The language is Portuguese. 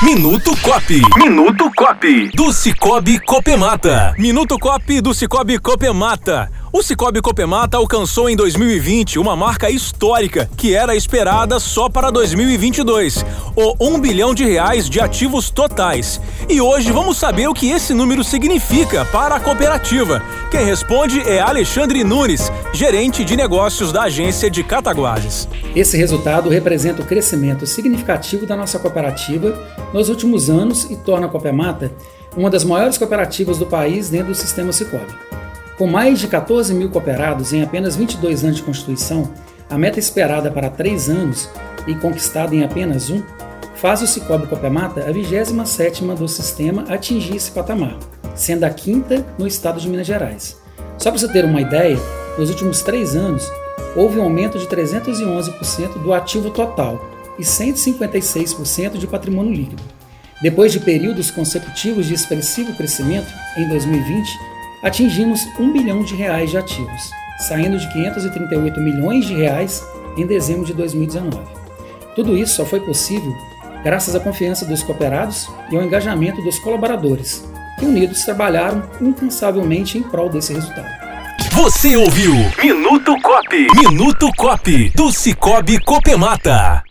Minuto Cop. Minuto Cop. Do Cicobi Copemata. Minuto Cop do Cicobi Copemata. O Cicobi Copemata alcançou em 2020 uma marca histórica que era esperada só para 2022, o 1 bilhão de reais de ativos totais. E hoje vamos saber o que esse número significa para a cooperativa. Quem responde é Alexandre Nunes, gerente de negócios da agência de Cataguases. Esse resultado representa o crescimento significativo da nossa cooperativa nos últimos anos e torna a Copemata uma das maiores cooperativas do país dentro do sistema Cicobi. Com mais de 14 mil cooperados em apenas 22 anos de Constituição, a meta esperada para três anos e conquistada em apenas um, faz o Cicobi Copemata a 27ª do sistema atingir esse patamar, sendo a quinta no estado de Minas Gerais. Só para você ter uma ideia, nos últimos três anos, houve um aumento de 311% do ativo total e 156% de patrimônio líquido. Depois de períodos consecutivos de expressivo crescimento, em 2020, atingimos 1 bilhão de reais de ativos, saindo de 538 milhões de reais em dezembro de 2019. Tudo isso só foi possível graças à confiança dos cooperados e ao engajamento dos colaboradores, que unidos trabalharam incansavelmente em prol desse resultado. Você ouviu Minuto Cop. Minuto Cop do Cicobi Copemata.